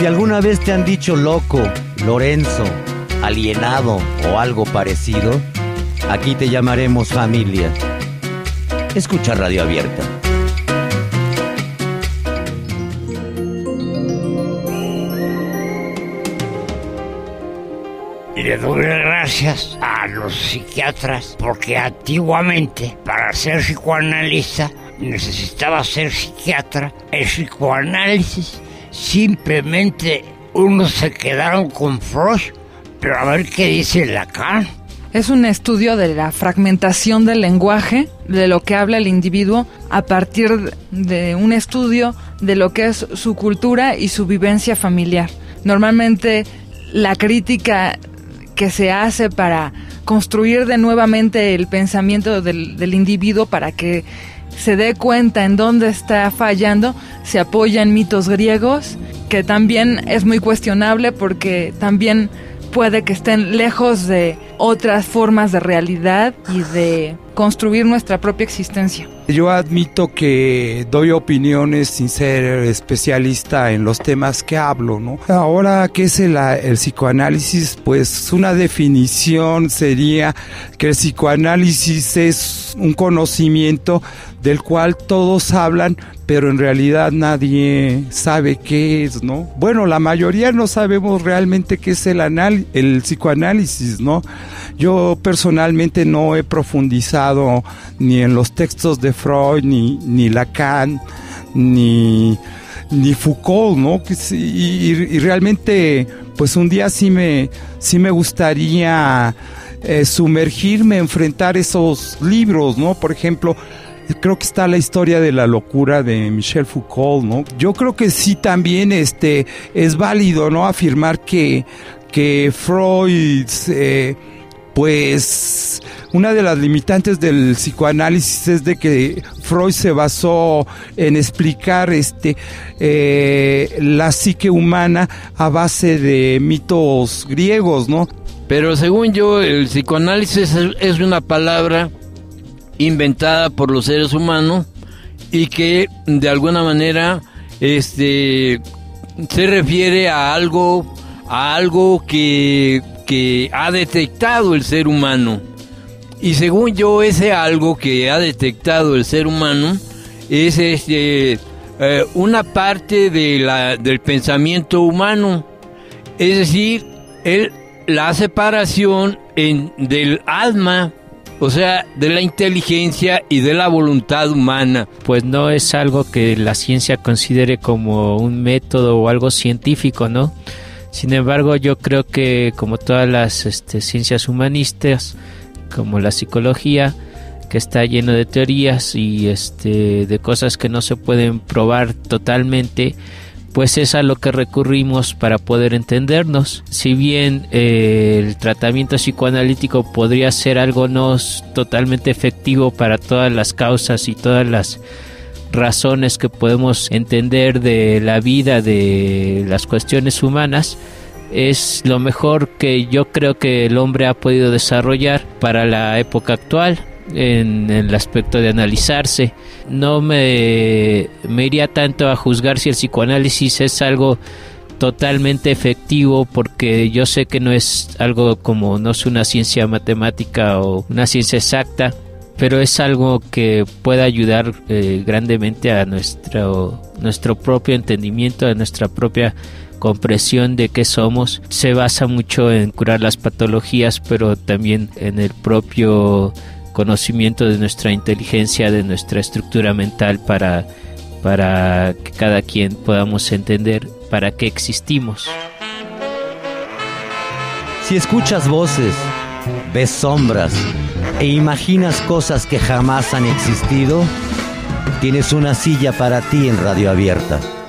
Si alguna vez te han dicho loco, Lorenzo, alienado o algo parecido, aquí te llamaremos familia. Escucha Radio Abierta. Le doy gracias a los psiquiatras porque antiguamente para ser psicoanalista necesitaba ser psiquiatra. El psicoanálisis simplemente unos se quedaron con Freud, pero a ver qué dice Lacan. Es un estudio de la fragmentación del lenguaje, de lo que habla el individuo, a partir de un estudio de lo que es su cultura y su vivencia familiar. Normalmente la crítica que se hace para construir de nuevamente el pensamiento del individuo para que se dé cuenta en dónde está fallando, se apoya en mitos griegos, que también es muy cuestionable porque también puede que estén lejos de otras formas de realidad y de construir nuestra propia existencia. Yo admito que doy opiniones sin ser especialista en los temas que hablo, ¿no? Ahora, ¿qué es el, el, psicoanálisis? Pues una definición sería que el psicoanálisis es un conocimiento del cual todos hablan, pero en realidad nadie sabe qué es, ¿no? Bueno, la mayoría no sabemos realmente qué es el, el psicoanálisis, ¿no? Yo personalmente no he profundizado ni en los textos de Freud, ni, ni Lacan, ni, ni Foucault, ¿no? Y, y, realmente, pues un día sí me, sí me gustaría eh, sumergirme, enfrentar esos libros, ¿no? Por ejemplo, creo que está la historia de la locura de Michel Foucault, ¿no? Yo creo que sí también este es válido, ¿no? Afirmar que, que Freud eh, pues una de las limitantes del psicoanálisis es de que Freud se basó en explicar este eh, la psique humana a base de mitos griegos, ¿no? Pero según yo, el psicoanálisis es una palabra inventada por los seres humanos y que de alguna manera este se refiere a algo a algo que, que ha detectado el ser humano. Y según yo ese algo que ha detectado el ser humano es este eh, una parte de la, del pensamiento humano. Es decir la separación en, del alma o sea, de la inteligencia y de la voluntad humana. Pues no es algo que la ciencia considere como un método o algo científico, ¿no? Sin embargo, yo creo que como todas las este, ciencias humanistas, como la psicología, que está lleno de teorías y este, de cosas que no se pueden probar totalmente, pues es a lo que recurrimos para poder entendernos. Si bien eh, el tratamiento psicoanalítico podría ser algo no totalmente efectivo para todas las causas y todas las razones que podemos entender de la vida, de las cuestiones humanas, es lo mejor que yo creo que el hombre ha podido desarrollar para la época actual en el aspecto de analizarse. No me, me iría tanto a juzgar si el psicoanálisis es algo totalmente efectivo porque yo sé que no es algo como no es una ciencia matemática o una ciencia exacta pero es algo que puede ayudar eh, grandemente a nuestro nuestro propio entendimiento a nuestra propia comprensión de qué somos se basa mucho en curar las patologías pero también en el propio conocimiento de nuestra inteligencia, de nuestra estructura mental para, para que cada quien podamos entender para qué existimos. Si escuchas voces, ves sombras e imaginas cosas que jamás han existido, tienes una silla para ti en Radio Abierta